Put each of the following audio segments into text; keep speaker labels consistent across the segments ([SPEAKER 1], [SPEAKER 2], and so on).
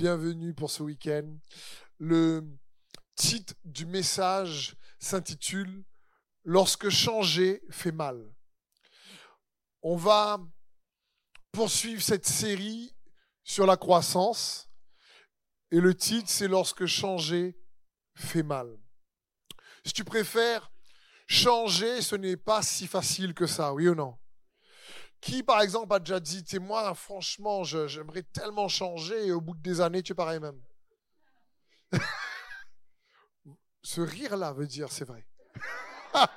[SPEAKER 1] bienvenue pour ce week-end. Le titre du message s'intitule Lorsque changer fait mal. On va poursuivre cette série sur la croissance et le titre c'est Lorsque changer fait mal. Si tu préfères, changer, ce n'est pas si facile que ça, oui ou non? Qui, par exemple, a déjà dit, tu moi, franchement, j'aimerais tellement changer et au bout de des années, tu es pareil même Ce rire-là veut dire, c'est vrai. Parce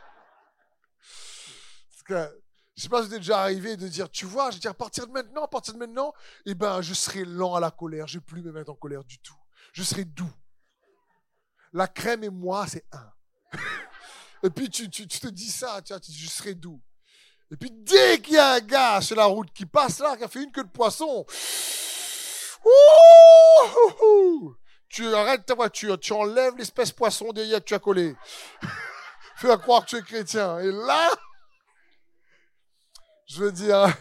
[SPEAKER 1] que, je sais pas si vous déjà arrivé de dire, tu vois, je veux dire, à partir de maintenant, à partir de maintenant, eh ben, je serai lent à la colère, je ne vais plus me mettre en colère du tout. Je serai doux. La crème et moi, c'est un. et puis tu, tu, te dis ça, tu vois, je serai doux. Et puis dès qu'il y a un gars sur la route qui passe là, qui a fait une queue de poisson, tu arrêtes ta voiture, tu enlèves l'espèce poisson derrière que tu as collé. Fais croire que tu es chrétien. Et là, je veux dire,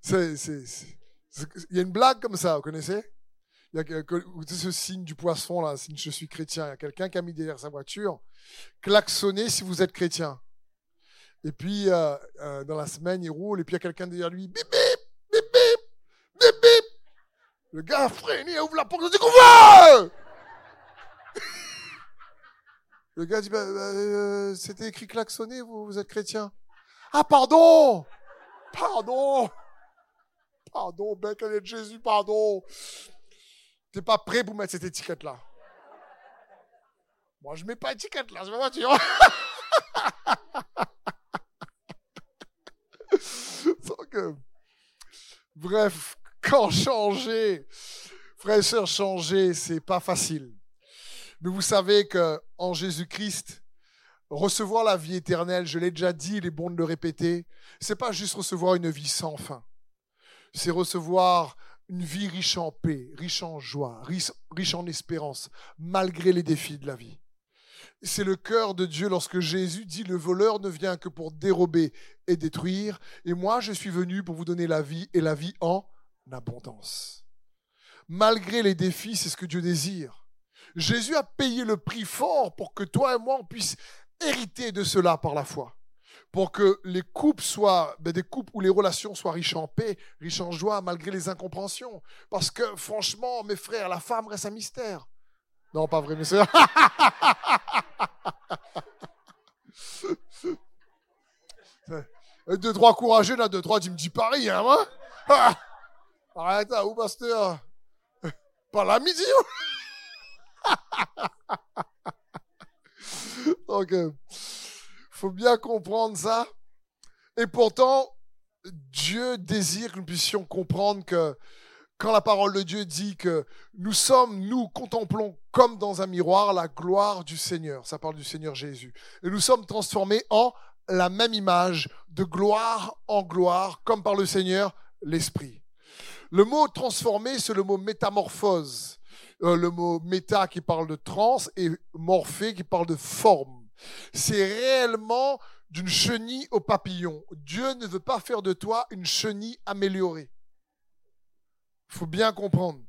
[SPEAKER 1] c'est, il y a une blague comme ça, vous connaissez? Il y a ce signe du poisson là, signe je suis chrétien. Il y a quelqu'un qui a mis derrière sa voiture, klaxonnez si vous êtes chrétien. Et puis euh, euh, dans la semaine, il roule et puis il y a quelqu'un derrière lui, bip bip, bip bip, bip bip. Le gars freine, il ouvre la porte, il dit qu'on va Le gars dit, bah, bah, euh, c'était écrit klaxonner, vous, vous êtes chrétien. Ah, pardon Pardon Pardon, bête de Jésus, pardon. T'es pas prêt pour mettre cette étiquette-là. Moi, je mets pas étiquette là, c'est ma voiture. Bref, quand changer, frère et sœurs, changer, c'est pas facile. Mais vous savez que en Jésus-Christ, recevoir la vie éternelle, je l'ai déjà dit, il est bon de le répéter, c'est pas juste recevoir une vie sans fin. C'est recevoir une vie riche en paix, riche en joie, riche en espérance, malgré les défis de la vie. C'est le cœur de Dieu lorsque Jésus dit le voleur ne vient que pour dérober et détruire, et moi je suis venu pour vous donner la vie et la vie en abondance. Malgré les défis, c'est ce que Dieu désire. Jésus a payé le prix fort pour que toi et moi, on puisse hériter de cela par la foi. Pour que les couples soient, ben, des couples où les relations soient riches en paix, riches en joie, malgré les incompréhensions. Parce que, franchement, mes frères, la femme reste un mystère. Non, pas vrai, mes soeurs. deux, trois courageux, là, deux, trois, tu me dis Paris, hein, moi Arrête, où, pasteur? Pas la midi, hein? Donc, il faut bien comprendre ça. Et pourtant, Dieu désire que nous puissions comprendre que quand la parole de Dieu dit que nous sommes, nous contemplons comme dans un miroir la gloire du Seigneur, ça parle du Seigneur Jésus, et nous sommes transformés en la même image, de gloire en gloire, comme par le Seigneur l'Esprit. Le mot transformé, c'est le mot métamorphose. Euh, le mot méta qui parle de trans et morphé qui parle de forme. C'est réellement d'une chenille au papillon. Dieu ne veut pas faire de toi une chenille améliorée. Il faut bien comprendre.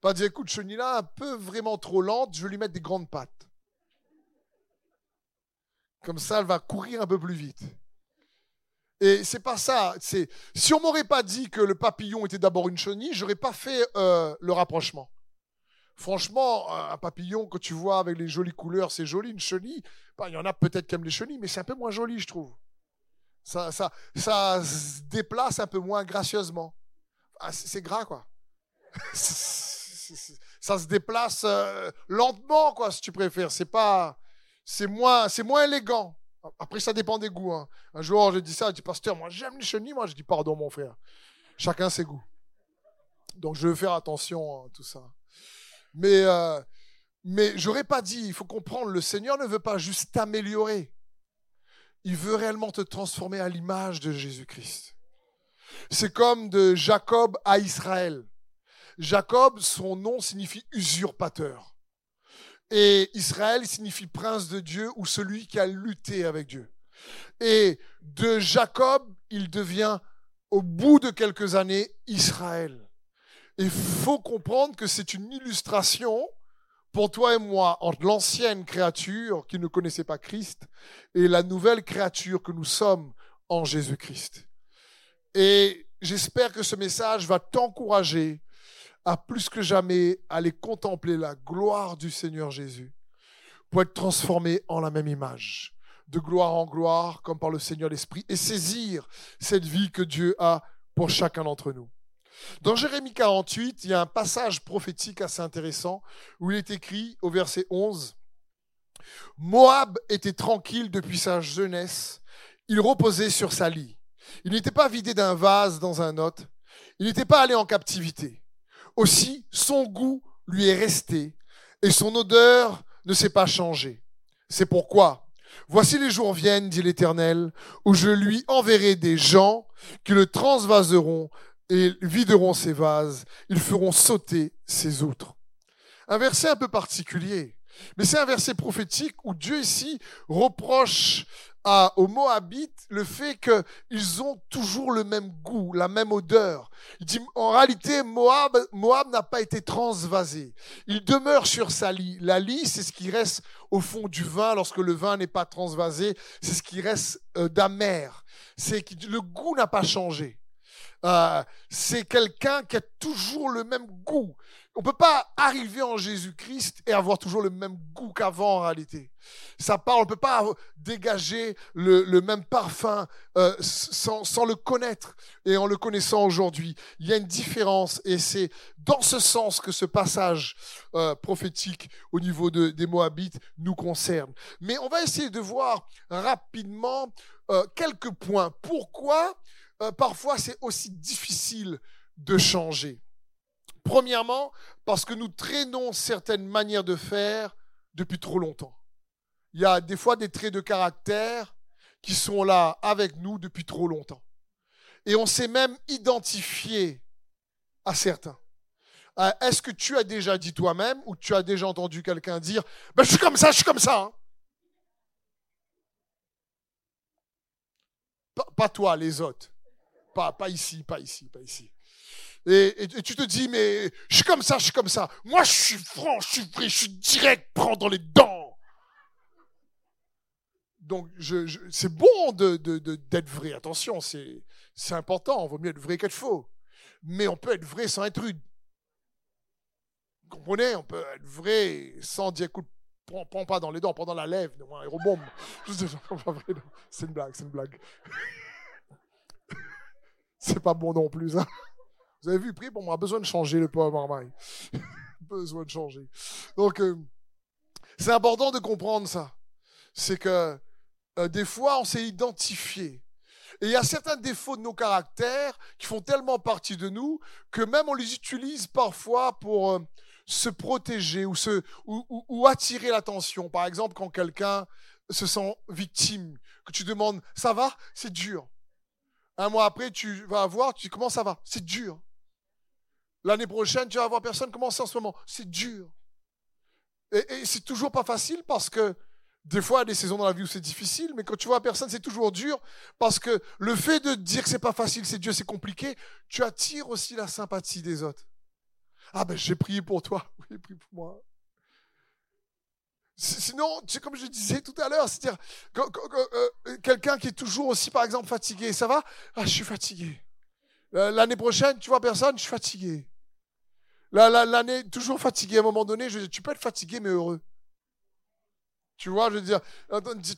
[SPEAKER 1] Pas dire, écoute, chenille là, un peu vraiment trop lente, je vais lui mettre des grandes pattes. Comme ça, elle va courir un peu plus vite. Et c'est pas ça. Si on m'aurait pas dit que le papillon était d'abord une chenille, j'aurais pas fait euh, le rapprochement. Franchement, un papillon que tu vois avec les jolies couleurs, c'est joli. Une chenille, bah, il y en a peut-être qui aiment les chenilles, mais c'est un peu moins joli, je trouve. Ça, ça, ça se déplace un peu moins gracieusement. Ah, c'est gras, quoi. ça se déplace euh, lentement, quoi, si tu préfères. C'est pas, c'est moins, c'est moins élégant. Après, ça dépend des goûts. Hein. Un jour, je dis ça, je dis pasteur, moi j'aime les chenilles, moi je dis pardon, mon frère. Chacun ses goûts. Donc je veux faire attention à tout ça. Mais, euh, mais j'aurais pas dit, il faut comprendre, le Seigneur ne veut pas juste t'améliorer. Il veut réellement te transformer à l'image de Jésus-Christ. C'est comme de Jacob à Israël. Jacob, son nom signifie usurpateur. Et Israël signifie prince de Dieu ou celui qui a lutté avec Dieu. Et de Jacob, il devient, au bout de quelques années, Israël. il faut comprendre que c'est une illustration pour toi et moi entre l'ancienne créature qui ne connaissait pas Christ et la nouvelle créature que nous sommes en Jésus-Christ. Et j'espère que ce message va t'encourager à plus que jamais aller contempler la gloire du Seigneur Jésus pour être transformé en la même image, de gloire en gloire, comme par le Seigneur l'Esprit, et saisir cette vie que Dieu a pour chacun d'entre nous. Dans Jérémie 48, il y a un passage prophétique assez intéressant où il est écrit au verset 11, Moab était tranquille depuis sa jeunesse, il reposait sur sa lit. Il n'était pas vidé d'un vase dans un autre, il n'était pas allé en captivité. Aussi, son goût lui est resté et son odeur ne s'est pas changée. C'est pourquoi, voici les jours viennent, dit l'Éternel, où je lui enverrai des gens qui le transvaseront et videront ses vases, ils feront sauter ses outres. Un verset un peu particulier, mais c'est un verset prophétique où Dieu ici reproche à, aux Moabites le fait qu'ils ont toujours le même goût, la même odeur. Il dit, en réalité, Moab, Moab n'a pas été transvasé. Il demeure sur sa lie. La lie, c'est ce qui reste au fond du vin lorsque le vin n'est pas transvasé. C'est ce qui reste euh, d'amer. C'est que le goût n'a pas changé. Euh, c'est quelqu'un qui a toujours le même goût. On ne peut pas arriver en Jésus-Christ et avoir toujours le même goût qu'avant en réalité. On ne peut pas dégager le, même parfum euh, sans, le connaître et en le connaissant aujourd'hui. Il y a une différence et c'est dans ce sens que ce passage euh, prophétique au niveau de, des Moabites nous concerne. Mais on va essayer de voir rapidement quelques points. Pourquoi euh, parfois c'est aussi difficile de changer? Premièrement, parce que nous traînons certaines manières de faire depuis trop longtemps. Il y a des fois des traits de caractère qui sont là avec nous depuis trop longtemps. Et on s'est même identifié à certains. Euh, est-ce que tu as déjà dit toi-même ou tu as déjà entendu quelqu'un dire ben, Je suis comme ça, je suis comme ça hein. pas toi, les autres. Pas, ici, pas ici, pas ici. Et, tu te dis, mais je suis comme ça, je suis comme ça. Moi, je suis franc, je suis vrai, je suis direct, prends dans les dents. Donc, c'est bon d'être vrai. Attention, c'est, c'est important. Il vaut mieux être vrai qu'être faux. Mais on peut être vrai sans être rude. Vous comprenez? On peut être vrai sans dire, écoute, prends, prends pas dans les dents, prends dans la lèvre, un aérobombe. C'est une blague, c'est une blague c'est pas bon non plus. Hein. Vous avez vu, prier on a besoin de changer le pauvre marmaille. besoin de changer. Donc, euh, c'est important de comprendre ça. C'est que euh, des fois, on s'est identifié. Et il y a certains défauts de nos caractères qui font tellement partie de nous que même on les utilise parfois pour euh, se protéger ou, ou attirer l'attention. Par exemple, quand quelqu'un se sent victime, que tu demandes, ça va, c'est dur. Un mois après, tu vas voir, tu dis comment ça va? C'est dur. L'année prochaine, tu vas voir personne. Comment c'est en ce moment? C'est dur. Et, c'est toujours pas facile parce que des fois, il y a des saisons dans la vie où c'est difficile, mais quand tu vois personne, c'est toujours dur parce que le fait de dire que c'est pas facile, c'est dur, c'est compliqué, tu attires aussi la sympathie des autres. Ah ben j'ai prié pour toi, oui, prie pour moi. Sinon, c'est comme je disais tout à l'heure, c'est-à-dire euh, quelqu'un qui est toujours aussi, par exemple, fatigué. Ça va? Ah, je suis fatigué. Euh, l'année prochaine, tu vois personne, je suis fatigué. L'année, toujours fatigué. À un moment donné, je dis, tu peux être fatigué, mais heureux. Tu vois, je veux dire,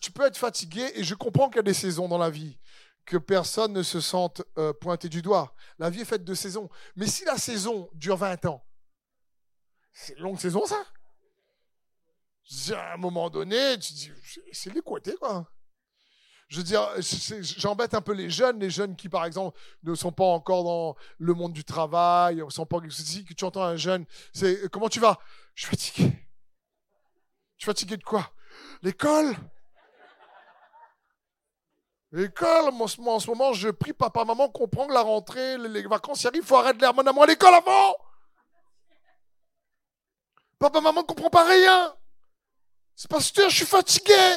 [SPEAKER 1] tu peux être fatigué, et je comprends qu'il y a des saisons dans la vie, que personne ne se sente euh, pointé du doigt. La vie est faite de saisons. Mais si la saison dure 20 ans, c'est une longue saison, ça à un moment donné, tu dis, c'est l'équité, quoi. Je veux dire, j'embête un peu les jeunes, les jeunes qui, par exemple, ne sont pas encore dans le monde du travail, ne sont pas si que tu entends un jeune, c'est comment tu vas? Je suis fatigué. Je suis fatigué de quoi? L'école! L'école, en ce moment, je prie papa, maman, comprend que la rentrée, les vacances y arrivent, faut arrêter l'air mon amour à l'école avant! Papa, maman, comprend pas rien. C'est parce que je suis fatigué.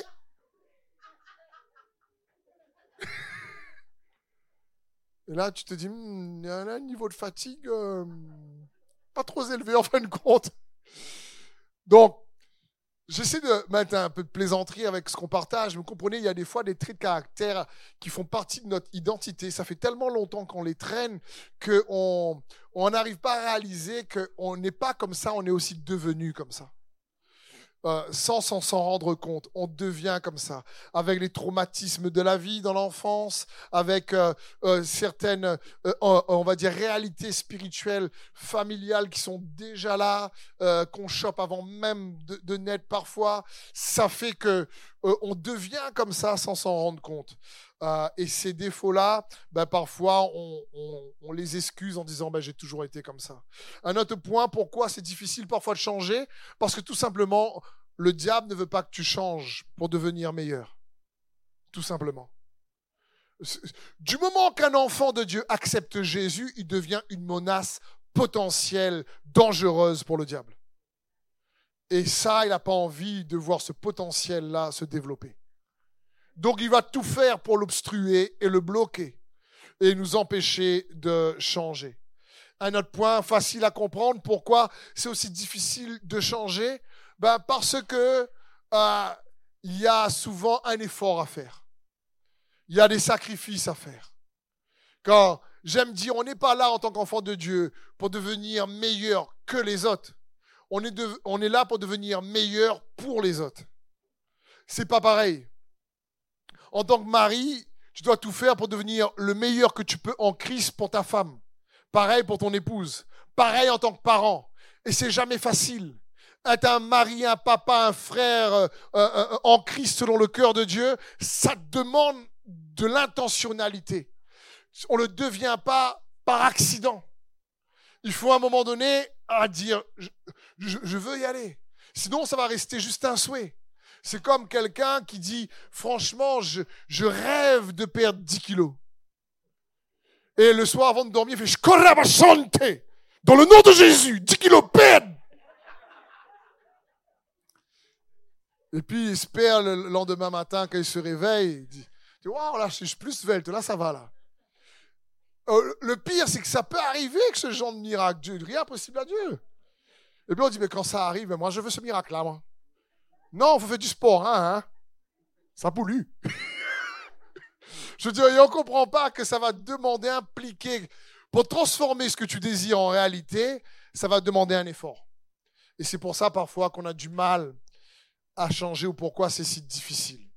[SPEAKER 1] Et là, tu te dis, hmm, il y a un niveau de fatigue. Euh, pas trop élevé en fin de compte. Donc, j'essaie de mettre un peu de plaisanterie avec ce qu'on partage. Vous comprenez, il y a des fois des traits de caractère qui font partie de notre identité. Ça fait tellement longtemps qu'on les traîne qu'on n'arrive pas à réaliser qu'on n'est pas comme ça, on est aussi devenu comme ça. Euh, sans s'en rendre compte. On devient comme ça, avec les traumatismes de la vie dans l'enfance, avec euh, euh, certaines, on va dire, réalités spirituelles, familiales qui sont déjà là, qu'on chope avant même de, de, naître parfois. Ça fait que on devient comme ça sans s'en rendre compte. et ces défauts-là, ben, parfois, on, les excuse en disant ben, j'ai toujours été comme ça. Un autre point, pourquoi c'est difficile parfois de changer? Parce que tout simplement, le diable ne veut pas que tu changes pour devenir meilleur. Tout simplement. Du moment qu'un enfant de Dieu accepte Jésus, il devient une menace potentielle, dangereuse pour le diable. Et ça, il n'a pas envie de voir ce potentiel-là se développer. Donc il va tout faire pour l'obstruer et le bloquer et nous empêcher de changer. Un autre point facile à comprendre, pourquoi c'est aussi difficile de changer, ben Parce que euh, il y a souvent un effort à faire. Il y a des sacrifices à faire. Quand j'aime dire, on n'est pas là en tant qu'enfant de Dieu pour devenir meilleur que les autres. On est, là pour devenir meilleur pour les autres. C'est pas pareil. En tant que mari, tu dois tout faire pour devenir le meilleur que tu peux en Christ pour ta femme. Pareil pour ton épouse. Pareil en tant que parent. Et c'est jamais facile être un mari, un papa, un frère euh, euh, euh, en Christ selon le cœur de Dieu, ça demande de l'intentionnalité. On ne devient pas par accident. Il faut à un moment donné à dire je, veux y aller. Sinon, ça va rester juste un souhait. C'est comme quelqu'un qui dit franchement, je, rêve de perdre 10 kilos. Et le soir avant de dormir, il fait je. Dans le nom de Jésus, 10 kilos perdent. Et puis, il espère le lendemain matin, quand il se réveille, il dit Waouh, là, je suis plus velte, là, ça va, là. Euh, le pire, c'est que ça peut arriver que ce genre de miracle, rien possible à Dieu. Et puis on dit Mais quand ça arrive, moi, je veux ce miracle-là, moi. Non, faut faire du sport, hein, hein. Ça pollue. je veux dire, on ne comprend pas que ça va demander, impliquer, pour transformer ce que tu désires en réalité, ça va demander un effort. Et c'est pour ça parfois qu'on a du mal à changer ou pourquoi c'est si difficile.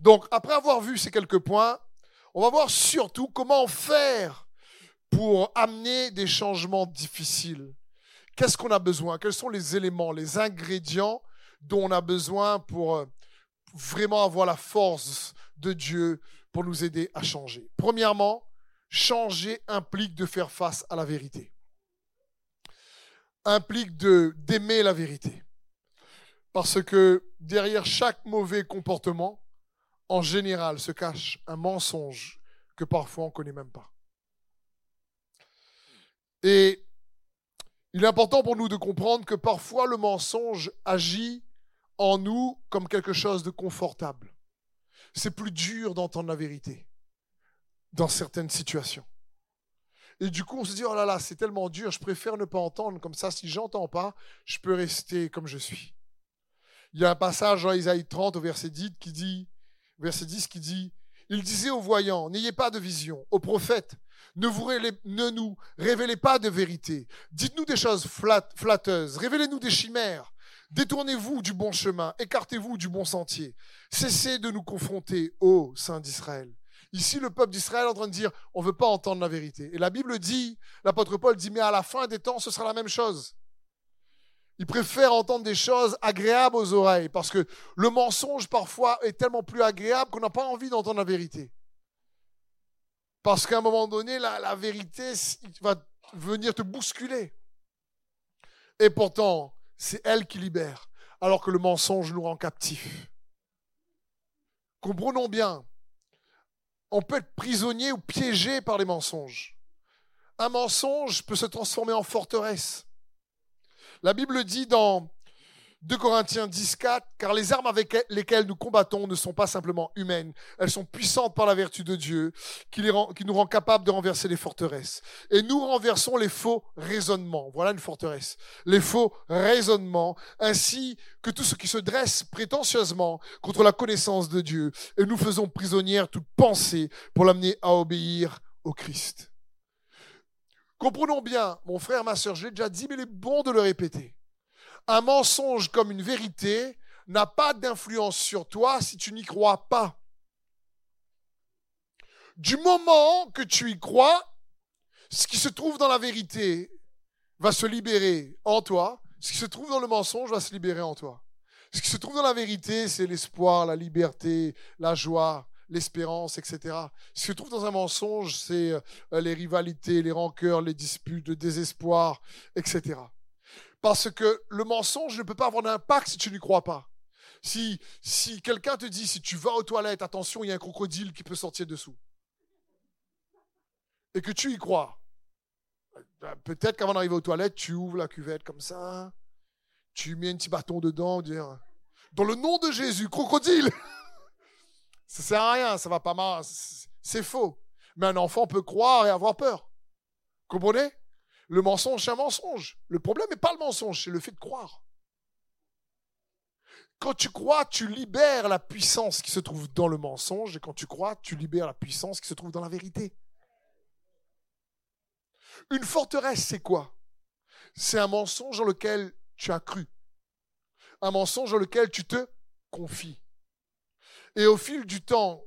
[SPEAKER 1] Donc, après avoir vu ces quelques points, on va voir surtout comment faire pour amener des changements difficiles. Qu'est-ce qu'on a besoin? Quels sont les éléments, les ingrédients dont on a besoin pour euh, vraiment avoir la force de Dieu pour nous aider à changer? Premièrement, changer implique de faire face à la vérité. Implique d'aimer la vérité. Parce que derrière chaque mauvais comportement, en général, se cache un mensonge que parfois on ne connaît même pas. Et il est important pour nous de comprendre que parfois le mensonge agit en nous comme quelque chose de confortable. C'est plus dur d'entendre la vérité dans certaines situations. Et du coup, on se dit, oh là là, c'est tellement dur, je préfère ne pas entendre, comme ça, si j'entends pas, je peux rester comme je suis. Il y a un passage dans Isaïe 30 au verset 10 qui dit, verset 10 qui dit, il disait aux voyants, n'ayez pas de vision, aux prophètes, ne, nous révélez pas de vérité, dites-nous des choses flatteuses, révélez-nous des chimères, détournez-vous du bon chemin, écartez-vous du bon sentier, cessez de nous confronter, ô Saint d'Israël. Ici, le peuple d'Israël est en train de dire, on ne veut pas entendre la vérité. Et la Bible dit, l'apôtre Paul dit, mais à la fin des temps, ce sera la même chose. Ils préfèrent entendre des choses agréables aux oreilles parce que le mensonge parfois est tellement plus agréable qu'on n'a pas envie d'entendre la vérité. Parce qu'à un moment donné, la, vérité va venir te bousculer. Et pourtant, c'est elle qui libère, alors que le mensonge nous rend captifs. Comprenons bien, on peut être prisonnier ou piégé par les mensonges. Un mensonge peut se transformer en forteresse. La Bible dit dans, 2 Corinthiens 10, 4, car les armes avec lesquelles nous combattons ne sont pas simplement humaines, elles sont puissantes par la vertu de Dieu, qui, nous rend capables de renverser les forteresses. Et nous renversons les faux raisonnements. Voilà une forteresse. Les faux raisonnements, ainsi que tout ce qui se dresse prétentieusement contre la connaissance de Dieu. Et nous faisons prisonnière toute pensée pour l'amener à obéir au Christ. Comprenons bien, mon frère, ma soeur, je l'ai déjà dit, mais il est bon de le répéter un mensonge comme une vérité n'a pas d'influence sur toi si tu n'y crois pas. Du moment que tu y crois, ce qui se trouve dans la vérité va se libérer en toi. Ce qui se trouve dans le mensonge va se libérer en toi. Ce qui se trouve dans la vérité, c'est l'espoir, la liberté, la joie, l'espérance, etc. Ce qui se trouve dans un mensonge, c'est euh, les rivalités, les rancœurs, les disputes, le désespoir, etc. Parce que le mensonge ne peut pas avoir d'impact si tu n'y crois pas. Si, si quelqu'un te dit, si tu vas aux toilettes, attention, il y a un crocodile qui peut sortir dessous. Et que tu y crois. Ben, peut-être qu'avant d'arriver aux toilettes, tu ouvres la cuvette comme ça, tu mets un petit bâton dedans, dire, dans le nom de Jésus, crocodile. ça sert à rien, ça va pas mal, c'est faux. Mais un enfant peut croire et avoir peur. Comprenez? Le mensonge, c'est un mensonge. Le problème n'est pas le mensonge, c'est le fait de croire. Quand tu crois, tu libères la puissance qui se trouve dans le mensonge, et quand tu crois, tu libères la puissance qui se trouve dans la vérité. Une forteresse, c'est quoi? C'est un mensonge dans lequel tu as cru. Un mensonge dans lequel tu te confies. Et au fil du temps,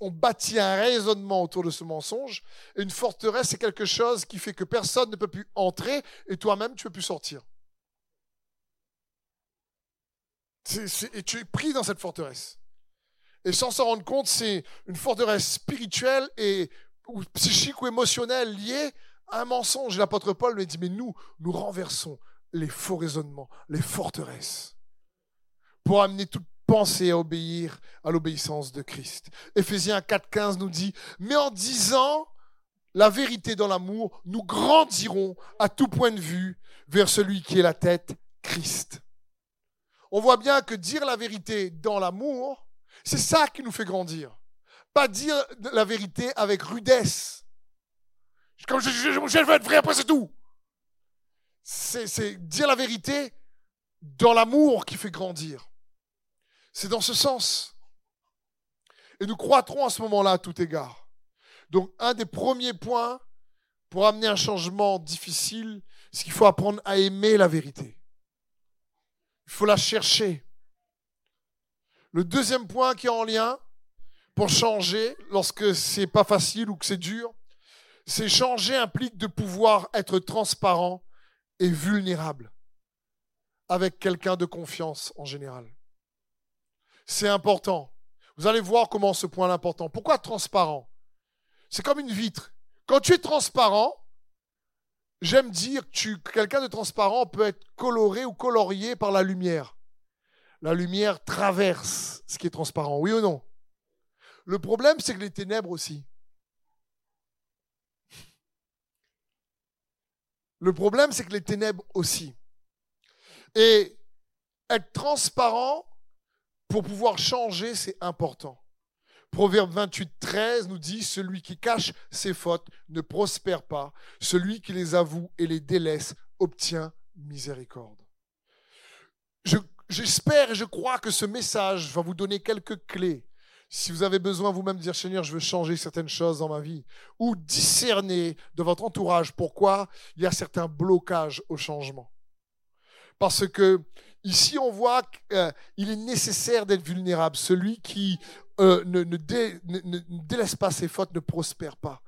[SPEAKER 1] on bâtit un raisonnement autour de ce mensonge. Et une forteresse, c'est quelque chose qui fait que personne ne peut plus entrer et toi-même, tu ne peux plus sortir. et tu es pris dans cette forteresse. Et sans s'en rendre compte, c'est une forteresse spirituelle et ou psychique ou émotionnelle liée à un mensonge. L'apôtre Paul me dit, mais nous, nous renversons les faux raisonnements, les forteresses, pour amener toute penser à obéir à l'obéissance de Christ. Éphésiens 4.15 nous dit, mais en disant la vérité dans l'amour, nous grandirons à tout point de vue vers celui qui est la tête, Christ. On voit bien que dire la vérité dans l'amour, c'est ça qui nous fait grandir. Pas dire la vérité avec rudesse. Comme je, je, je veux être vrai, après c'est tout. C'est dire la vérité dans l'amour qui fait grandir. C'est dans ce sens. Et nous croîtrons à ce moment-là à tout égard. Donc, un des premiers points pour amener un changement difficile, c'est qu'il faut apprendre à aimer la vérité. Il faut la chercher. Le deuxième point qui est en lien pour changer lorsque c'est pas facile ou que c'est dur, c'est changer implique de pouvoir être transparent et vulnérable avec quelqu'un de confiance en général. C'est important. Vous allez voir comment ce point est important. Pourquoi transparent? C'est comme une vitre. Quand tu es transparent, j'aime dire que quelqu'un de transparent peut être coloré ou colorié par la lumière. La lumière traverse ce qui est transparent, oui ou non? Le problème, c'est que les ténèbres aussi. Le problème, c'est que les ténèbres aussi. Et être transparent, pour pouvoir changer, c'est important. Proverbe 28, 13 nous dit, celui qui cache ses fautes ne prospère pas, celui qui les avoue et les délaisse obtient miséricorde. J'espère et je crois que ce message va vous donner quelques clés. Si vous avez besoin vous-même de dire, Seigneur, je veux changer certaines choses dans ma vie, ou discerner de votre entourage pourquoi il y a certains blocages au changement. Parce que Ici, on voit qu'il est nécessaire d'être vulnérable. Celui qui euh, ne, délaisse pas ses fautes ne prospère pas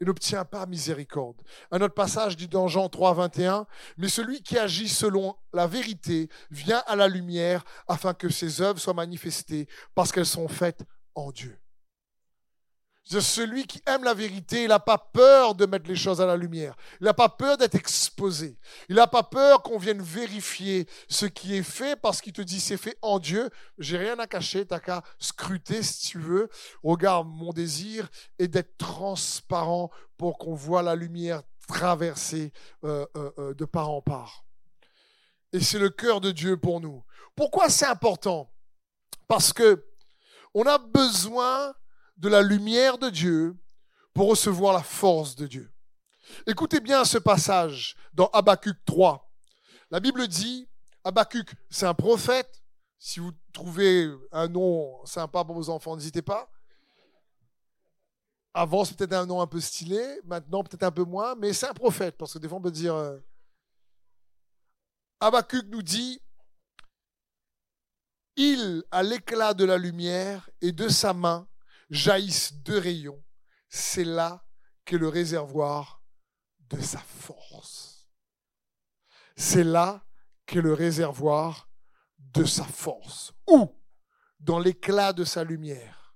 [SPEAKER 1] et n'obtient pas miséricorde. Un autre passage dit dans Jean 3, 21, Mais celui qui agit selon la vérité vient à la lumière afin que ses œuvres soient manifestées parce qu'elles sont faites en Dieu. Celui qui aime la vérité, il n'a pas peur de mettre les choses à la lumière. Il n'a pas peur d'être exposé. Il n'a pas peur qu'on vienne vérifier ce qui est fait parce qu'il te dit c'est fait en Dieu. J'ai rien à cacher, t'as qu'à scruter si tu veux. Regarde, mon désir est d'être transparent pour qu'on voit la lumière traverser euh, euh, euh, de part en part. Et c'est le cœur de Dieu pour nous. Pourquoi c'est important? Parce que on a besoin de la lumière de Dieu pour recevoir la force de Dieu. Écoutez bien ce passage dans Habakkuk 3. La Bible dit, Habakkuk, c'est un prophète. Si vous trouvez un nom sympa pour vos enfants, n'hésitez pas. Avant, c'est peut-être un nom un peu stylé, maintenant peut-être un peu moins, mais c'est un prophète, parce que des fois on peut dire... Euh... Habakkuk nous dit, il a l'éclat de la lumière et de sa main jaillissent deux rayons. C'est là qu'est le réservoir de sa force. C'est là qu'est le réservoir de sa force. Où? Dans l'éclat de sa lumière.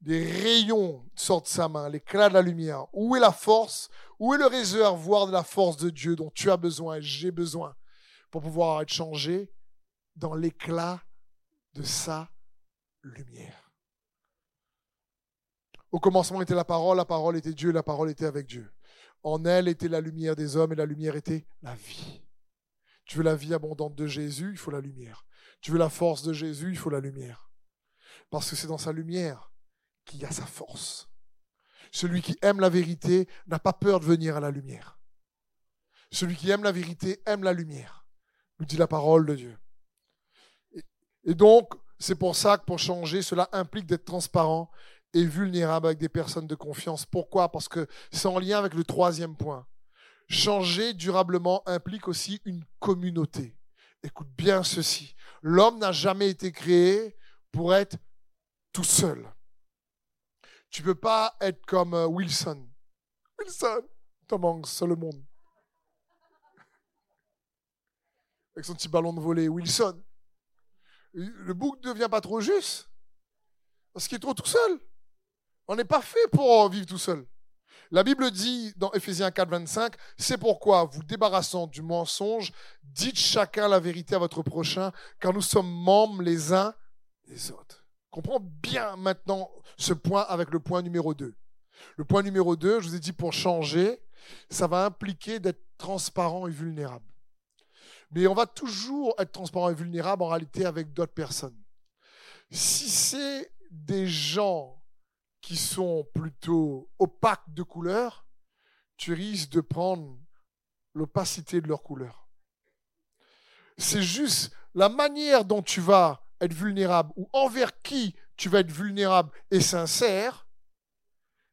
[SPEAKER 1] Des rayons sortent de sa main, l'éclat de la lumière. Où est la force? Où est le réservoir de la force de Dieu dont tu as besoin j'ai besoin pour pouvoir être changé dans l'éclat de sa lumière? Au commencement était la parole, la parole était Dieu, la parole était avec Dieu. En elle était la lumière des hommes et la lumière était la vie. Tu veux la vie abondante de Jésus, il faut la lumière. Tu veux la force de Jésus, il faut la lumière. Parce que c'est dans sa lumière qu'il y a sa force. Celui qui aime la vérité n'a pas peur de venir à la lumière. Celui qui aime la vérité aime la lumière, nous dit la parole de Dieu. Et donc, c'est pour ça que pour changer, cela implique d'être transparent vulnérable avec des personnes de confiance. Pourquoi? Parce que c'est en lien avec le troisième point. Changer durablement implique aussi une communauté. Écoute bien ceci. L'homme n'a jamais été créé pour être tout seul. Tu peux pas être comme euh, Wilson. Wilson, Tom Hanks, le monde. Avec son petit ballon de volée. Wilson. Le bouc ne devient pas trop juste. Parce qu'il est trop tout seul. On n'est pas fait pour vivre tout seul. La Bible dit dans Ephésiens 4, 25, c'est pourquoi, vous débarrassant du mensonge, dites chacun la vérité à votre prochain, car nous sommes membres les uns des autres. Comprends bien maintenant ce point avec le point numéro 2. Le point numéro 2, je vous ai dit pour changer, ça va impliquer d'être transparent et vulnérable. Mais on va toujours être transparent et vulnérable en réalité avec d'autres personnes. Si c'est des gens qui sont plutôt opaques de couleur, tu risques de prendre l'opacité de leur couleur. C'est juste la manière dont tu vas être vulnérable ou envers qui tu vas être vulnérable et sincère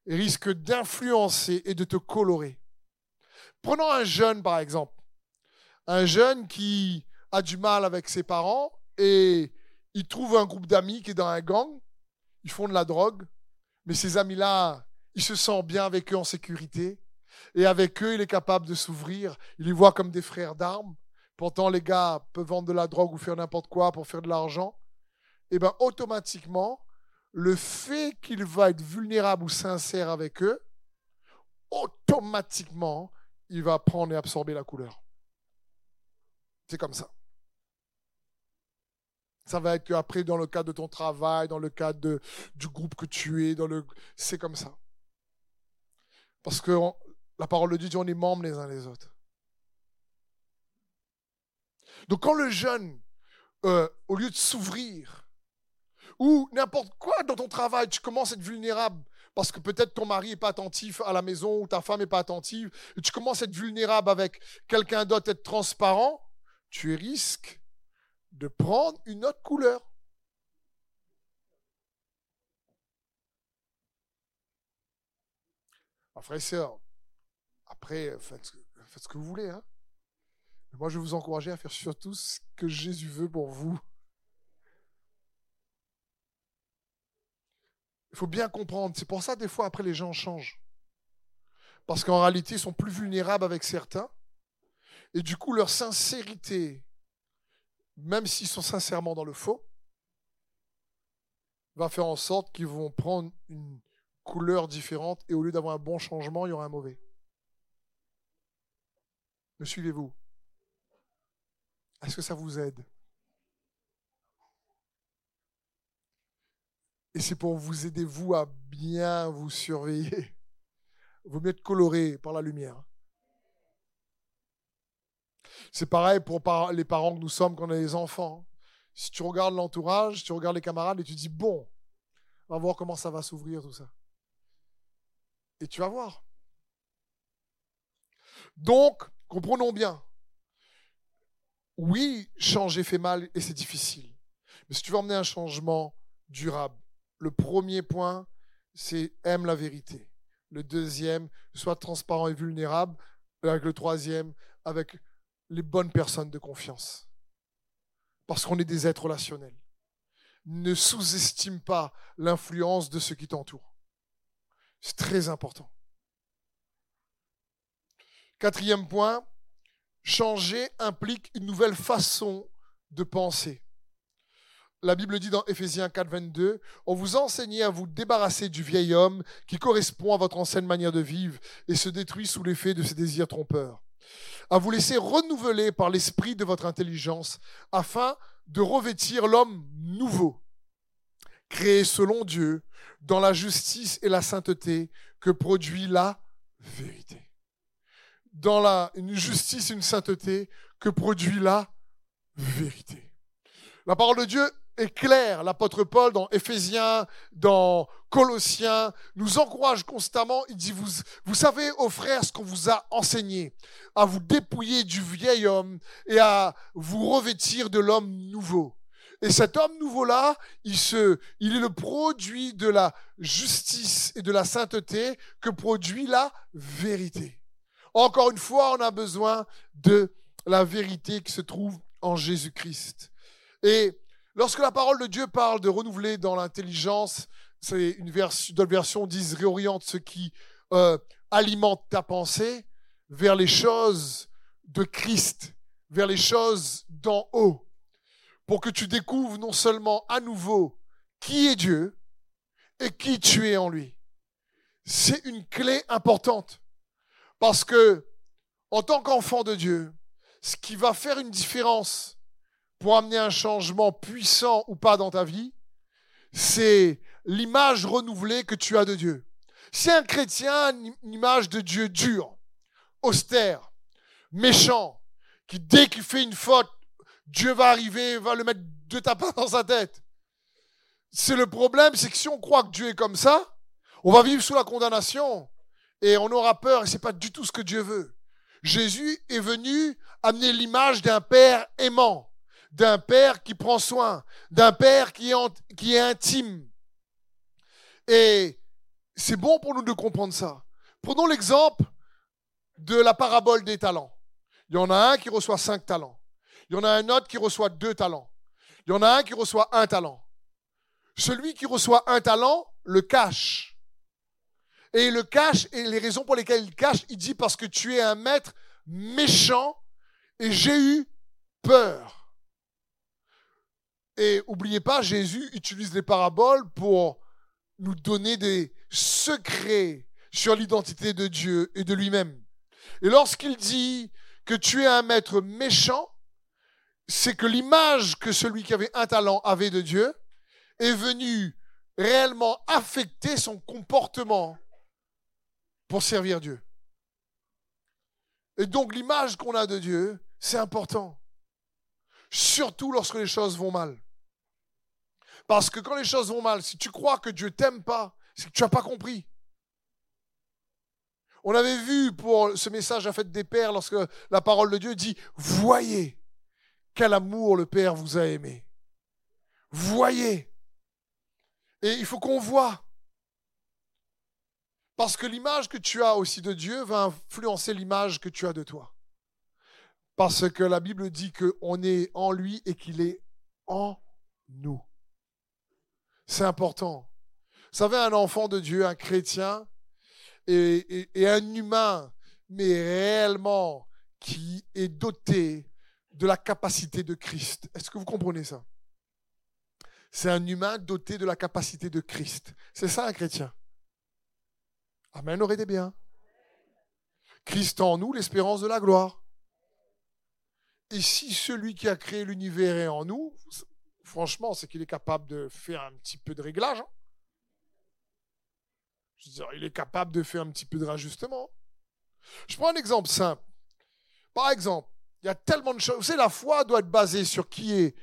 [SPEAKER 1] risque d'influencer et de te colorer. Prenons un jeune par exemple. Un jeune qui a du mal avec ses parents et il trouve un groupe d'amis qui est dans un gang, ils font de la drogue, mais ces amis-là, il se sent bien avec eux en sécurité. Et avec eux, il est capable de s'ouvrir. Il les voit comme des frères d'armes. Pourtant, les gars peuvent vendre de la drogue ou faire n'importe quoi pour faire de l'argent. Et bien, automatiquement, le fait qu'il va être vulnérable ou sincère avec eux, automatiquement, il va prendre et absorber la couleur. C'est comme ça. Ça va être après dans le cadre de ton travail, dans le cadre du groupe que tu es, dans le, c'est comme ça. Parce que la parole de Dieu dit on est membres les uns les autres. Donc quand le jeune, euh, au lieu de s'ouvrir, ou n'importe quoi dans ton travail, tu commences à être vulnérable parce que peut-être ton mari n'est pas attentif à la maison ou ta femme n'est pas attentive, tu commences à être vulnérable avec quelqu'un d'autre, être transparent, tu risques de prendre une autre couleur. Ah, frères et sœurs, après, faites, ce que vous voulez. Hein. moi, je vais vous encourager à faire surtout ce que Jésus veut pour vous. Il faut bien comprendre. C'est pour ça, des fois, après, les gens changent. Parce qu'en réalité, ils sont plus vulnérables avec certains. Et du coup, leur sincérité même s'ils sont sincèrement dans le faux, va faire en sorte qu'ils vont prendre une couleur différente et au lieu d'avoir un bon changement, il y aura un mauvais. Me suivez-vous? Est-ce que ça vous aide? Et c'est pour vous aider, vous, à bien vous surveiller. Vous mieux être coloré par la lumière. C'est pareil pour les parents que nous sommes quand on a des enfants. Si tu regardes l'entourage, tu regardes les camarades et tu dis, bon, on va voir comment ça va s'ouvrir tout ça. Et tu vas voir. Donc, comprenons bien. Oui, changer fait mal et c'est difficile. Mais si tu veux emmener un changement durable, le premier point, c'est aime la vérité. Le deuxième, sois transparent et vulnérable. Avec le troisième, avec les bonnes personnes de confiance. Parce qu'on est des êtres relationnels. Ne sous-estime pas l'influence de ceux qui t'entourent. C'est très important. Quatrième point, changer implique une nouvelle façon de penser. La Bible dit dans Éphésiens 4, 22, On vous enseignait à vous débarrasser du vieil homme qui correspond à votre ancienne manière de vivre et se détruit sous l'effet de ses désirs trompeurs. À vous laisser renouveler par l'esprit de votre intelligence afin de revêtir l'homme nouveau, créé selon Dieu, dans la justice et la sainteté que produit la vérité. Dans la une justice une sainteté que produit la vérité. La parole de Dieu est claire. L'apôtre Paul, dans Éphésiens, dans Colossiens, nous encourage constamment. Il dit, vous, vous savez, aux frères, ce qu'on vous a enseigné, à vous dépouiller du vieil homme et à vous revêtir de l'homme nouveau. Et cet homme nouveau-là, il, se, il est le produit de la justice et de la sainteté que produit la vérité. Encore une fois, on a besoin de la vérité qui se trouve en Jésus-Christ. Et Lorsque la parole de Dieu parle de renouveler dans l'intelligence, c'est une version, d'autres versions disent réoriente ce qui euh, alimente ta pensée vers les choses de Christ, vers les choses d'en haut, pour que tu découvres non seulement à nouveau qui est Dieu et qui tu es en lui. C'est une clé importante parce que en tant qu'enfant de Dieu, ce qui va faire une différence pour amener un changement puissant ou pas dans ta vie, c'est l'image renouvelée que tu as de Dieu. Si un chrétien a une image de Dieu dur, austère, méchant, qui dès qu'il fait une faute, Dieu va arriver, va le mettre de tapin dans sa tête. C'est le problème, c'est que si on croit que Dieu est comme ça, on va vivre sous la condamnation et on aura peur et c'est pas du tout ce que Dieu veut. Jésus est venu amener l'image d'un père aimant d'un père qui prend soin, d'un père qui est, intime. Et c'est bon pour nous de comprendre ça. Prenons l'exemple de la parabole des talents. Il y en a un qui reçoit cinq talents. Il y en a un autre qui reçoit deux talents. Il y en a un qui reçoit un talent. Celui qui reçoit un talent le cache. Et le cache, et les raisons pour lesquelles il cache, il dit parce que tu es un maître méchant et j'ai eu peur. Et oubliez pas, Jésus utilise les paraboles pour nous donner des secrets sur l'identité de Dieu et de lui-même. Et lorsqu'il dit que tu es un maître méchant, c'est que l'image que celui qui avait un talent avait de Dieu est venue réellement affecter son comportement pour servir Dieu. Et donc l'image qu'on a de Dieu, c'est important. Surtout lorsque les choses vont mal. Parce que quand les choses vont mal, si tu crois que Dieu t'aime pas, c'est que tu n'as pas compris. On avait vu pour ce message à fête des pères lorsque la parole de Dieu dit Voyez quel amour le Père vous a aimé. Voyez. Et il faut qu'on voit. Parce que l'image que tu as aussi de Dieu va influencer l'image que tu as de toi. Parce que la Bible dit qu'on est en lui et qu'il est en nous. C'est important. Vous savez, un enfant de Dieu, un chrétien, et, un humain, mais réellement qui est doté de la capacité de Christ. Est-ce que vous comprenez ça? C'est un humain doté de la capacité de Christ. C'est ça un chrétien. Amen, aurait été bien. Christ en nous, l'espérance de la gloire. Et si celui qui a créé l'univers est en nous, franchement, c'est qu'il est capable de faire un petit peu de réglage. Hein. Il est capable de faire un petit peu de rajustement. Je prends un exemple simple. Par exemple, Il y a tellement de choses. Vous savez, la foi doit être basée sur qui est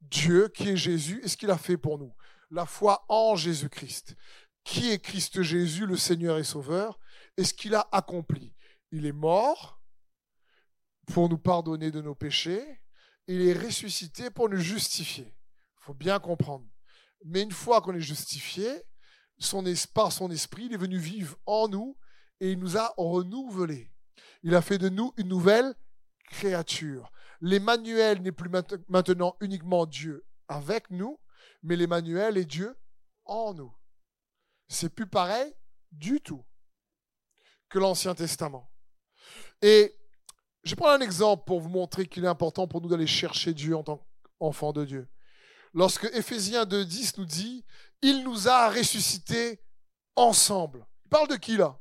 [SPEAKER 1] Dieu, qui est Jésus et ce qu'il a fait pour nous. La foi en Jésus-Christ. Qui est Christ Jésus, le Seigneur et Sauveur, et ce qu'il a accompli. Il est mort pour nous pardonner de nos péchés. Il est ressuscité pour nous justifier. Il faut bien comprendre. Mais une fois qu'on est justifié, son, par son esprit, il est venu vivre en nous et il nous a renouvelés. Il a fait de nous une nouvelle créature. L'Emmanuel n'est plus maintenant uniquement Dieu avec nous, mais l'Emmanuel est Dieu en nous. C'est plus pareil du tout que l'Ancien Testament. Et je prends un exemple pour vous montrer qu'il est important pour nous d'aller chercher Dieu en tant qu'enfant de Dieu. Lorsque Éphésiens 2.10 nous dit, il nous a ressuscités ensemble. Il parle de qui là?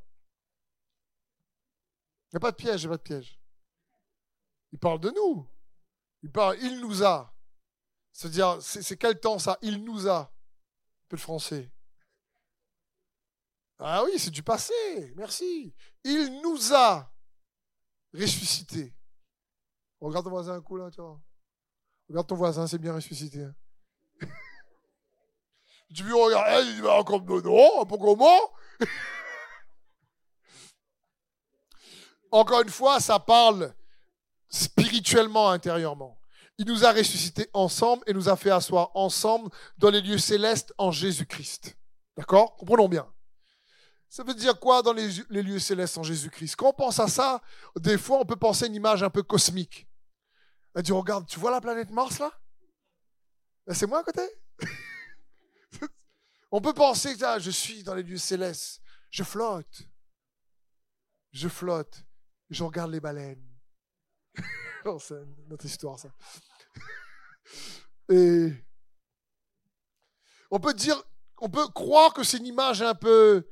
[SPEAKER 1] Il n'y a pas de piège, il n'y a pas de piège. Il parle de nous. Il parle, il nous a. C'est-à-dire, c'est quel temps ça Il nous a. Un peu de français. Ah oui, c'est du passé. Merci. Il nous a ressuscités. Regarde ton voisin un coup là, tu vois. Regarde ton voisin, c'est bien ressuscité. Hein. tu lui regardes, il dit, bah, comme non, pour comment? Encore une fois, ça parle spirituellement, intérieurement. Il nous a ressuscités ensemble et nous a fait asseoir ensemble dans les lieux célestes en Jésus-Christ. D'accord? Comprenons bien. Ça veut dire quoi dans les, lieux célestes en Jésus-Christ? Quand on pense à ça, des fois, on peut penser à une image un peu cosmique. On dit, regarde, tu vois la planète Mars là? Ben, C'est moi à côté On peut penser ah, je suis dans les lieux célestes. Je flotte. Je flotte. Je regarde les baleines. Oh, c'est notre histoire, ça. Et on peut dire, on peut croire que c'est une image un peu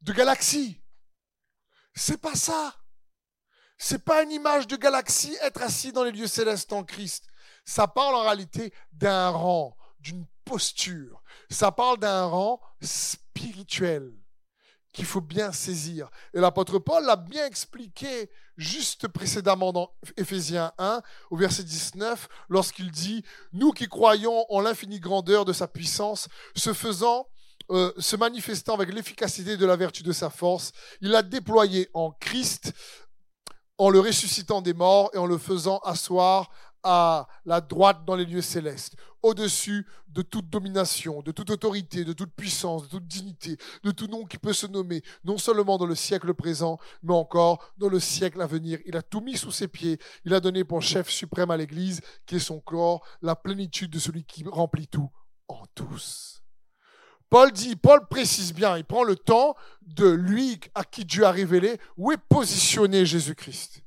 [SPEAKER 1] de galaxie. C'est pas ça. C'est pas une image de galaxie être assis dans les lieux célestes en Christ. Ça parle en réalité d'un rang, d'une posture. Ça parle d'un rang spirituel qu'il faut bien saisir. Et l'apôtre Paul l'a bien expliqué juste précédemment dans Éphésiens 1, au verset 19, lorsqu'il dit, Nous qui croyons en l'infinie grandeur de sa puissance, se faisant, euh, se manifestant avec l'efficacité de la vertu de sa force, il a déployé en Christ en le ressuscitant des morts et en le faisant asseoir à la droite dans les lieux célestes, au-dessus de toute domination, de toute autorité, de toute puissance, de toute dignité, de tout nom qui peut se nommer, non seulement dans le siècle présent, mais encore dans le siècle à venir. Il a tout mis sous ses pieds. Il a donné pour chef suprême à l'Église, qui est son corps, la plénitude de celui qui remplit tout en tous. Paul dit, Paul précise bien, il prend le temps de lui à qui Dieu a révélé où est positionné Jésus-Christ.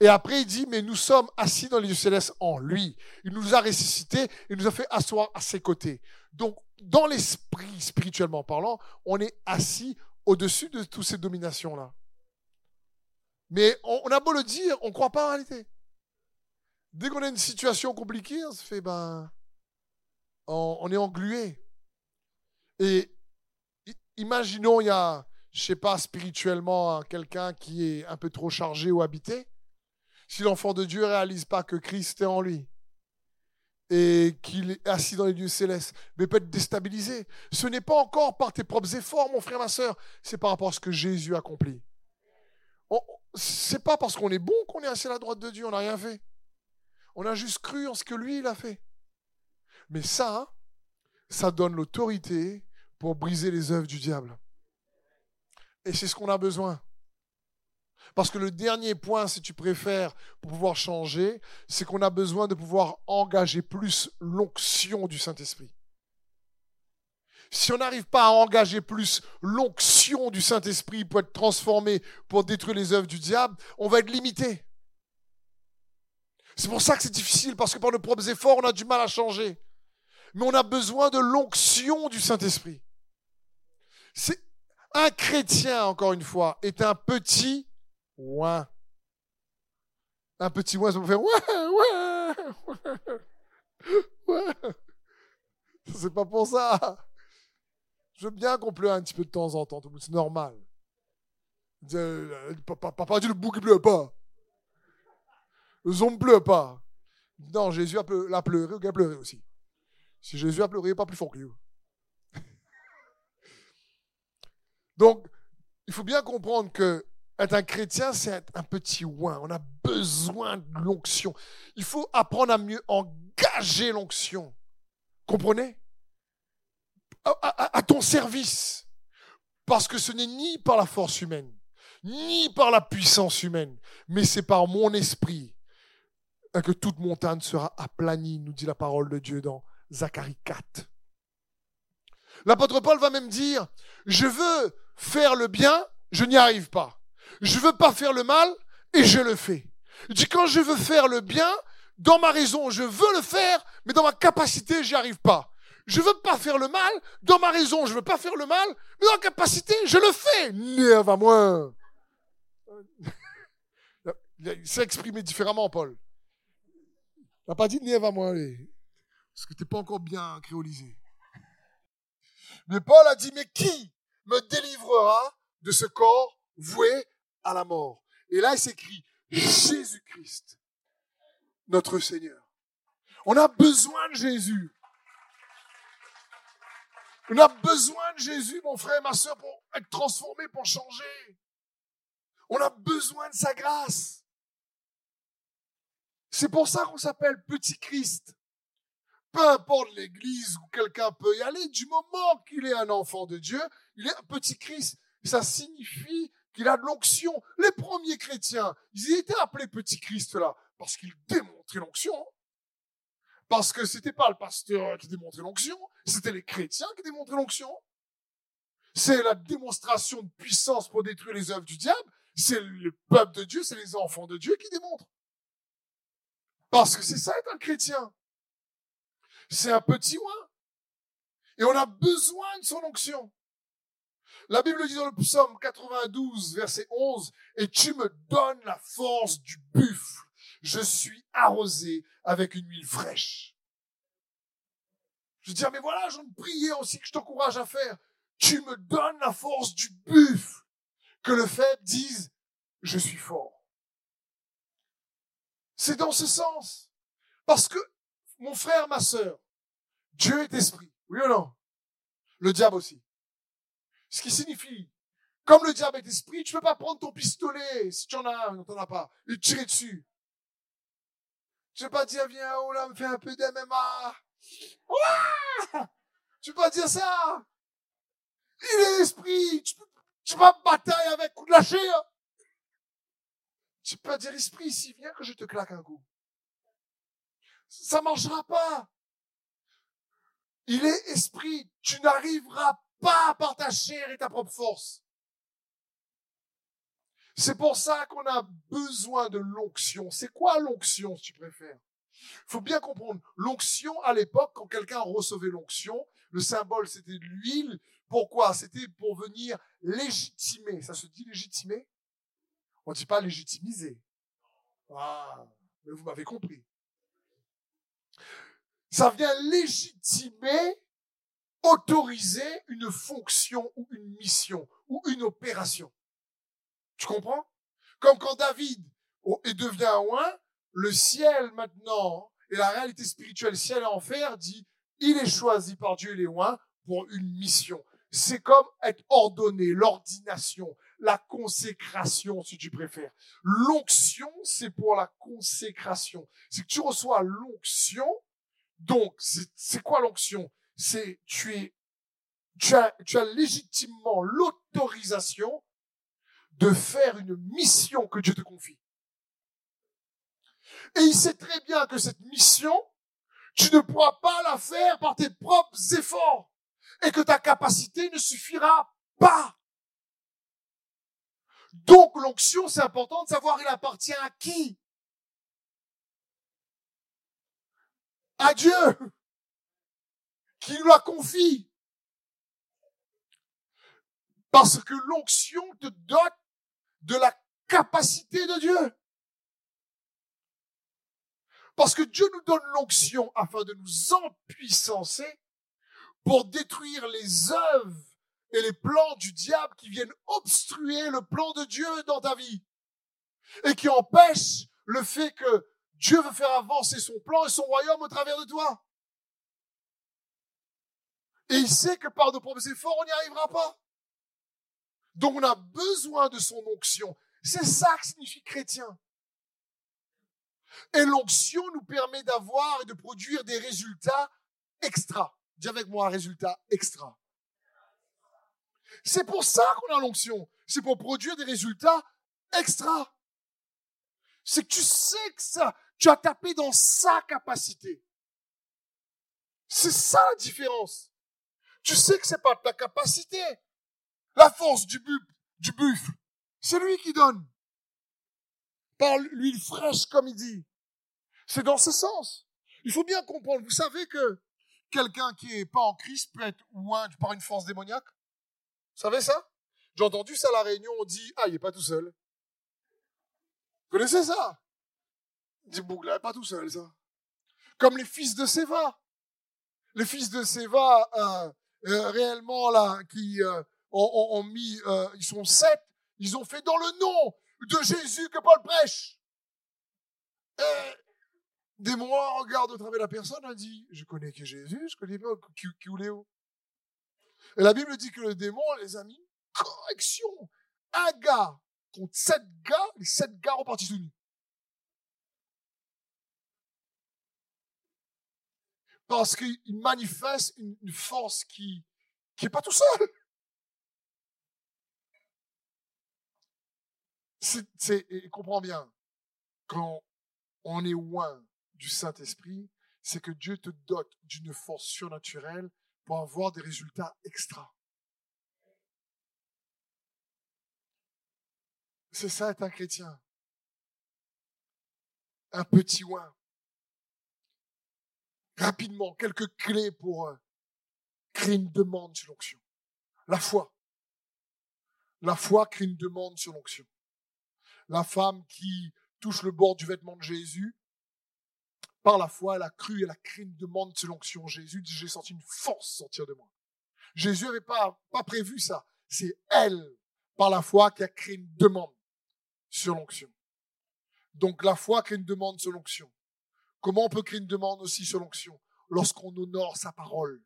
[SPEAKER 1] Et après, il dit, mais nous sommes assis dans les lieux célestes en lui. Il nous a ressuscités, il nous a fait asseoir à ses côtés. Donc, dans l'esprit, spirituellement parlant, on est assis au-dessus de toutes ces dominations-là. Mais on, a beau le dire, on ne croit pas en réalité. Dès qu'on a une situation compliquée, on se fait, ben, on, est englué. Et imaginons, il y a, je sais pas, spirituellement, quelqu'un qui est un peu trop chargé ou habité si l'enfant de Dieu réalise pas que Christ est en lui et qu'il est assis dans les lieux célestes, mais peut être déstabilisé. Ce n'est pas encore par tes propres efforts, mon frère, ma soeur, c'est par rapport à ce que Jésus a accompli. C'est pas parce qu'on est bon qu'on est assis à la droite de Dieu, on n'a rien fait. On a juste cru en ce que lui, il a fait. Mais ça, ça donne l'autorité pour briser les œuvres du diable. Et c'est ce qu'on a besoin. Parce que le dernier point, si tu préfères, pour pouvoir changer, c'est qu'on a besoin de pouvoir engager plus l'onction du Saint-Esprit. Si on n'arrive pas à engager plus l'onction du Saint-Esprit pour être transformé, pour détruire les œuvres du diable, on va être limité. C'est pour ça que c'est difficile, parce que par nos propres efforts, on a du mal à changer. Mais on a besoin de l'onction du Saint-Esprit. Un chrétien, encore une fois, est un petit Ouin. Un petit ouin, ça me faire ouin, ouin, ouin. C'est pas pour ça. Je veux bien qu'on pleure un petit peu de temps en temps, c'est normal. Papa dit le bouc ne pleure pas. Le ne pleure pas. Non, Jésus a pleuré, il a pleuré aussi. Si Jésus a pleuré, pas plus fort que lui. Donc, il faut bien comprendre que être un chrétien, c'est un petit oin. On a besoin de l'onction. Il faut apprendre à mieux engager l'onction. Comprenez? À, ton service. Parce que ce n'est ni par la force humaine, ni par la puissance humaine, mais c'est par mon esprit que toute montagne sera aplanie, nous dit la parole de Dieu dans Zacharie 4. L'apôtre Paul va même dire, je veux faire le bien, je n'y arrive pas. Je veux pas faire le mal et je le fais. Il dit quand je veux faire le bien, dans ma raison, je veux le faire, mais dans ma capacité, j'y arrive pas. Je veux pas faire le mal, dans ma raison, je veux pas faire le mal, mais dans ma capacité, je le fais. Nerve à moi. Il s'est exprimé différemment, Paul. Il n'a pas dit nerve à moi, parce que tu n'es pas encore bien créolisé. Mais Paul a dit, mais qui me délivrera de ce corps voué à la mort? Et là, il s'écrit, Jésus-Christ, notre Seigneur. On a besoin de Jésus. On a besoin de Jésus, mon frère, ma soeur, pour être transformé, pour changer. On a besoin de sa grâce. C'est pour ça qu'on s'appelle Petit Christ. Peu importe l'église où quelqu'un peut y aller, du moment qu'il est un enfant de Dieu, il est un petit Christ. Ça signifie qu'il a de l'onction. Les premiers chrétiens, ils étaient appelés petit Christ là, parce qu'ils démontraient l'onction. Parce que c'était pas le pasteur qui démontrait l'onction, c'était les chrétiens qui démontraient l'onction. C'est la démonstration de puissance pour détruire les œuvres du diable. C'est le peuple de Dieu, c'est les enfants de Dieu qui démontrent. Parce que c'est ça être un chrétien. C'est un petit oin. Et on a besoin de son onction. La Bible dit dans le psaume 92, verset 11, et tu me donnes la force du buffle. Je suis arrosé avec une huile fraîche. Je veux dire, mais voilà, une prière aussi que je t'encourage à faire. Tu me donnes la force du buffle. Que le fait dise, je suis fort. C'est dans ce sens. Parce que, mon frère, ma sœur, Dieu est esprit. Oui ou non? Le diable aussi. Ce qui signifie, comme le diable est esprit, tu peux pas prendre ton pistolet, si tu en as un, t'en as pas, et tirer dessus. Tu peux pas dire, viens, oh là, me fais un peu d'MMA. tu peux pas dire ça? Il est esprit. Tu peux, tu pas batailler avec coup de lâcher. Hein. Tu peux pas dire, esprit, ici, viens que je te claque un coup. Ça marchera pas. Il est esprit. Tu n'arriveras pas par ta chair et ta propre force. C'est pour ça qu'on a besoin de l'onction. C'est quoi l'onction, si tu préfères? Faut bien comprendre. L'onction, à l'époque, quand quelqu'un recevait l'onction, le symbole, c'était de l'huile. Pourquoi? C'était pour venir légitimer. Ça se dit légitimer? On ne dit pas légitimiser. Ah, mais vous m'avez compris. Ça vient légitimer autoriser une fonction ou une mission ou une opération. Tu comprends? Comme quand David devient un oin, le ciel maintenant et la réalité spirituelle ciel et enfer dit il est choisi par Dieu les oins pour une mission. C'est comme être ordonné, l'ordination, la consécration, si tu préfères. L'onction, c'est pour la consécration. C'est que tu reçois l'onction. Donc, c'est quoi l'onction? C'est tu es tu as, légitimement l'autorisation de faire une mission que Dieu te confie. Et il sait très bien que cette mission, tu ne pourras pas la faire par tes propres efforts et que ta capacité ne suffira pas. Donc l'onction, c'est important de savoir il appartient à qui? À Dieu qui nous la confie. Parce que l'onction te dote de la capacité de Dieu. Parce que Dieu nous donne l'onction afin de nous empuissancer pour détruire les œuvres et les plans du diable qui viennent obstruer le plan de Dieu dans ta vie et qui empêchent le fait que Dieu veut faire avancer son plan et son royaume au travers de toi. Et il sait que par de propres efforts, on n'y arrivera pas. Donc on a besoin de son onction. C'est ça que signifie chrétien. Et l'onction nous permet d'avoir et de produire des résultats extra. Dis avec moi un résultat extra. C'est pour ça qu'on a l'onction. C'est pour produire des résultats extra. C'est que tu sais que ça, tu as tapé dans sa capacité. C'est ça la différence. Tu sais que c'est pas ta capacité. La force du, du buffle, c'est lui qui donne. Par l'huile fraîche, comme il dit. C'est dans ce sens. Il faut bien comprendre. Vous savez que quelqu'un qui est pas en Christ peut être oint par une force démoniaque? Vous savez ça? J'ai entendu ça à la réunion, on dit, ah, il est pas tout seul. Vous connaissez ça? Dit Bougla, pas tout seul, ça. Comme les fils de Séva. Les fils de Séva, euh, euh, réellement, là, qui euh, ont, mis, ils sont sept, ils ont fait dans le nom de Jésus que Paul prêche. Et des mois, regarde au travers de la personne, a dit, je connais que Jésus, je connais pas qui, qui Léo. Et la Bible dit que le démon les a mis correction. Un gars contre sept gars, les sept gars repartis tout nus. Parce qu'il manifeste une, force qui qui est pas tout seul. C'est, comprends bien, quand on est loin du Saint-Esprit, c'est que Dieu te dote d'une force surnaturelle pour avoir des résultats extra. C'est ça être un chrétien. Un petit oin rapidement quelques clés pour euh, créer une demande sur l'onction. La foi. La foi crée une demande sur l'onction. La femme qui touche le bord du vêtement de Jésus, par la foi, elle a cru, elle a créé une demande sur l'onction. Jésus dit, j'ai senti une force sortir de moi. Jésus n'avait pas, pas prévu ça. C'est elle, par la foi, qui a créé une demande sur l'onction. Donc la foi crée une demande sur l'onction. Comment on peut créer une demande aussi sur l'onction? Lorsqu'on honore sa parole.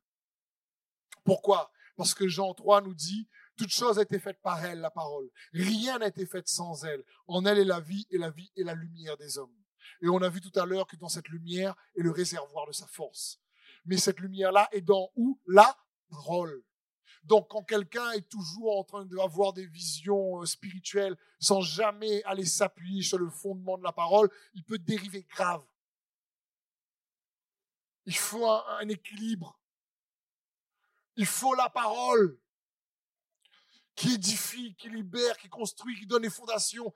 [SPEAKER 1] Pourquoi? Parce que Jean 3 nous dit, toute chose a été faite par elle, la parole. Rien n'a été fait sans elle. En elle est la vie, et la vie est la lumière des hommes. Et on a vu tout à l'heure que dans cette lumière est le réservoir de sa force. Mais cette lumière-là est dans où? La parole. Donc, quand quelqu'un est toujours en train d'avoir des visions euh, spirituelles sans jamais aller s'appuyer sur le fondement de la parole, il peut dériver grave. Il faut un, équilibre. Il faut la parole qui édifie, qui libère, qui construit, qui donne les fondations.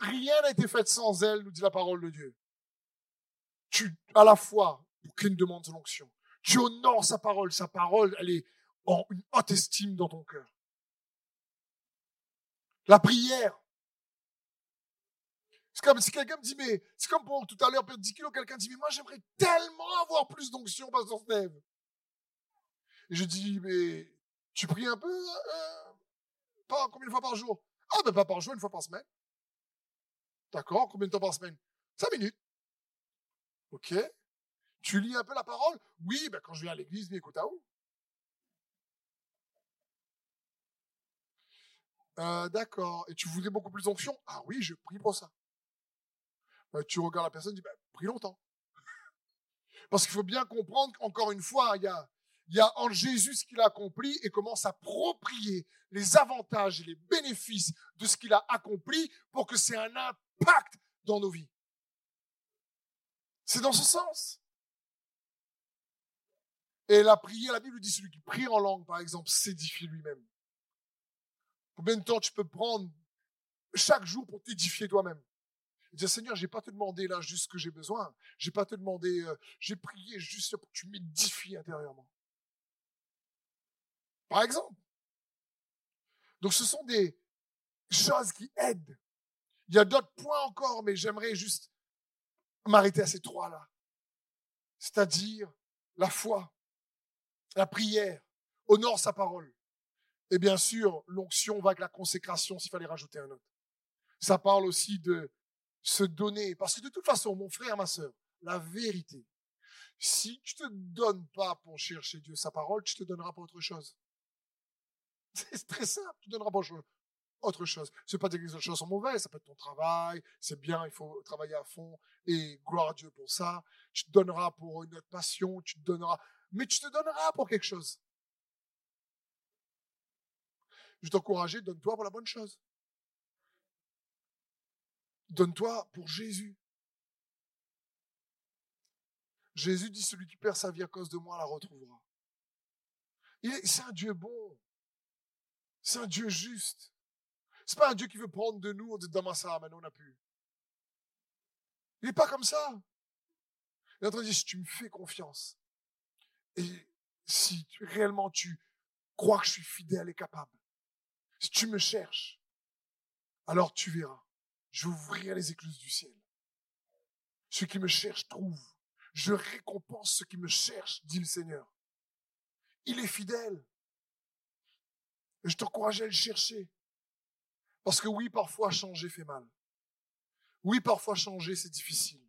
[SPEAKER 1] Rien n'a été fait sans elle, nous dit la parole de Dieu. Tu, à la fois, qu'une demande de l'onction, tu honores sa parole. Sa parole, elle est en une haute estime dans ton cœur. La prière, c'est comme si quelqu'un me dit, mais c'est comme pour tout à l'heure, perdre 10 kilos, quelqu'un dit, mais moi j'aimerais tellement avoir plus d'onction, Pasteur Steve. Et je dis, mais tu pries un peu, euh, combien de fois par jour? Ah, ben pas par jour, une fois par semaine. D'accord, combien de temps par semaine? Cinq minutes. Ok. Tu lis un peu la parole? Oui, ben quand je viens à l'église, mais écoute à où euh, D'accord. Et tu voudrais beaucoup plus d'onction? Ah oui, je prie pour ça. Euh, tu regardes la personne et dis, bah, pris longtemps. Parce qu'il faut bien comprendre qu'encore une fois, il y a, il en Jésus ce qu'il a accompli et comment s'approprier les avantages et les bénéfices de ce qu'il a accompli pour que c'est un impact dans nos vies. C'est dans ce sens. Et la prière, la Bible dit celui qui prie en langue, par exemple, s'édifie lui-même. Combien de temps tu peux prendre chaque jour pour t'édifier toi-même? Dire, Seigneur, j'ai pas te demandé là juste ce que j'ai besoin. J'ai pas te demandé, euh, j'ai prié juste pour que tu m'édifies intérieurement. Par exemple. Donc ce sont des choses qui aident. Il y a d'autres points encore, mais j'aimerais juste m'arrêter à ces trois-là. C'est-à-dire la foi, la prière, honore sa parole. Et bien sûr, l'onction va avec la consécration s'il fallait rajouter un autre. Ça parle aussi de se donner. Parce que de toute façon, mon frère, ma soeur, la vérité, si tu te donnes pas pour chercher Dieu sa parole, tu te donneras pas autre chose. C'est très simple, tu donneras pas autre chose. C'est pas dire que les autres choses sont mauvaises, ça peut être ton travail, c'est bien, il faut travailler à fond et gloire à Dieu pour ça. Tu te donneras pour une autre passion, tu te donneras, mais tu te donneras pour quelque chose. Je t'encourager, donne-toi pour la bonne chose. Donne-toi pour Jésus. Jésus dit, celui qui perd sa vie à cause de moi la retrouvera. C'est un Dieu bon. C'est un Dieu juste. C'est pas un Dieu qui veut prendre de nous, on dit, ça, maintenant on n'a plus. Il n'est pas comme ça. Il est en train de dire, si tu me fais confiance, et si réellement tu crois que je suis fidèle et capable, si tu me cherches, alors tu verras. Je vais les écluses du ciel. Ceux qui me cherchent trouvent. Je récompense ceux qui me cherchent, dit le Seigneur. Il est fidèle. Et je t'encourage à le chercher. Parce que oui, parfois changer fait mal. Oui, parfois changer, c'est difficile.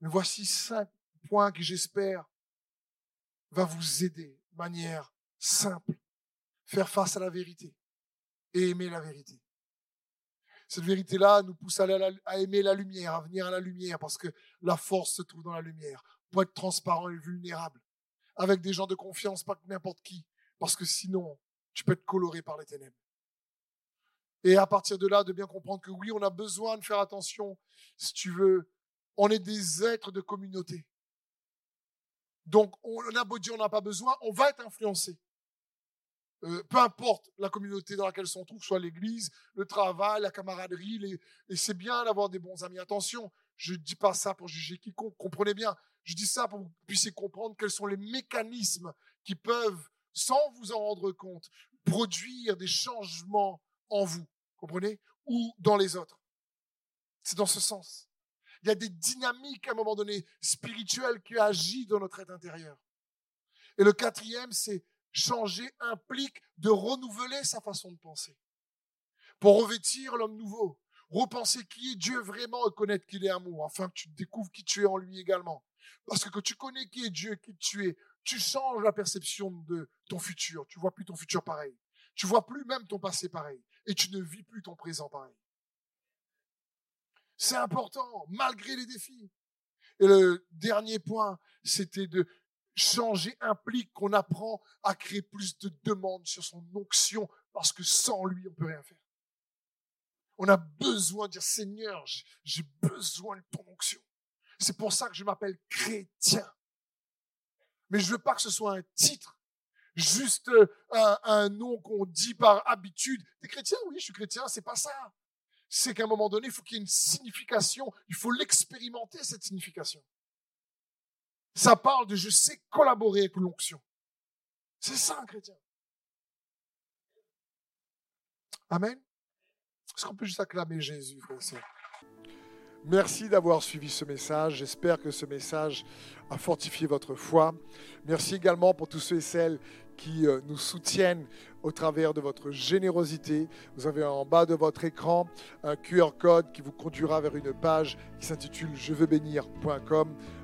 [SPEAKER 1] Mais voici cinq points que j'espère va vous aider de manière simple. Faire face à la vérité et aimer la vérité. Cette vérité-là nous pousse à, aimer la lumière, à venir à la lumière, parce que la force se trouve dans la lumière, pour être transparent et vulnérable, avec des gens de confiance, pas n'importe qui, parce que sinon, tu peux être coloré par les ténèbres. Et à partir de là, de bien comprendre que oui, on a besoin de faire attention, si tu veux, on est des êtres de communauté. Donc, on a beau dire on n'a pas besoin, on va être influencé. Euh, peu importe la communauté dans laquelle on trouve, soit l'église, le travail, la camaraderie, et c'est bien d'avoir des bons amis. Attention, je ne dis pas ça pour juger quiconque, comprenez bien. Je dis ça pour que vous puissiez comprendre quels sont les mécanismes qui peuvent, sans vous en rendre compte, produire des changements en vous, comprenez, ou dans les autres. C'est dans ce sens. Il y a des dynamiques à un moment donné spirituelles qui agissent dans notre être intérieur. Et le quatrième, c'est changer implique de renouveler sa façon de penser. Pour revêtir l'homme nouveau, repenser qui est Dieu vraiment et connaître qu'il est amour, afin que tu découvres qui tu es en lui également. Parce que quand tu connais qui est Dieu, qui tu es, tu changes la perception de ton futur. Tu vois plus ton futur pareil. Tu vois plus même ton passé pareil. Et tu ne vis plus ton présent pareil. C'est important, malgré les défis. Et le dernier point, c'était de changer implique qu'on apprend à créer plus de demandes sur son onction parce que sans lui, on peut rien faire. On a besoin de dire Seigneur, j'ai besoin de ton onction. C'est pour ça que je m'appelle chrétien. Mais je veux pas que ce soit un titre, juste euh, un, nom qu'on dit par habitude. T'es chrétien? Oui, je suis chrétien. C'est pas ça. C'est qu'à un moment donné, il faut qu'il y ait une signification. Il faut l'expérimenter, cette signification. Ça parle de je sais collaborer avec l'onction. C'est ça un chrétien. Amen. Est-ce qu'on peut juste acclamer Jésus, Merci d'avoir suivi ce message. J'espère que ce message a fortifié votre foi. Merci également pour tous ceux et celles qui euh, nous soutiennent au travers de votre générosité. Vous avez en bas de votre écran un QR code qui vous conduira vers une page qui s'intitule je veux bénir.com.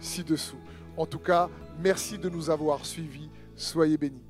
[SPEAKER 1] ci-dessous. En tout cas, merci de nous avoir suivis. Soyez bénis.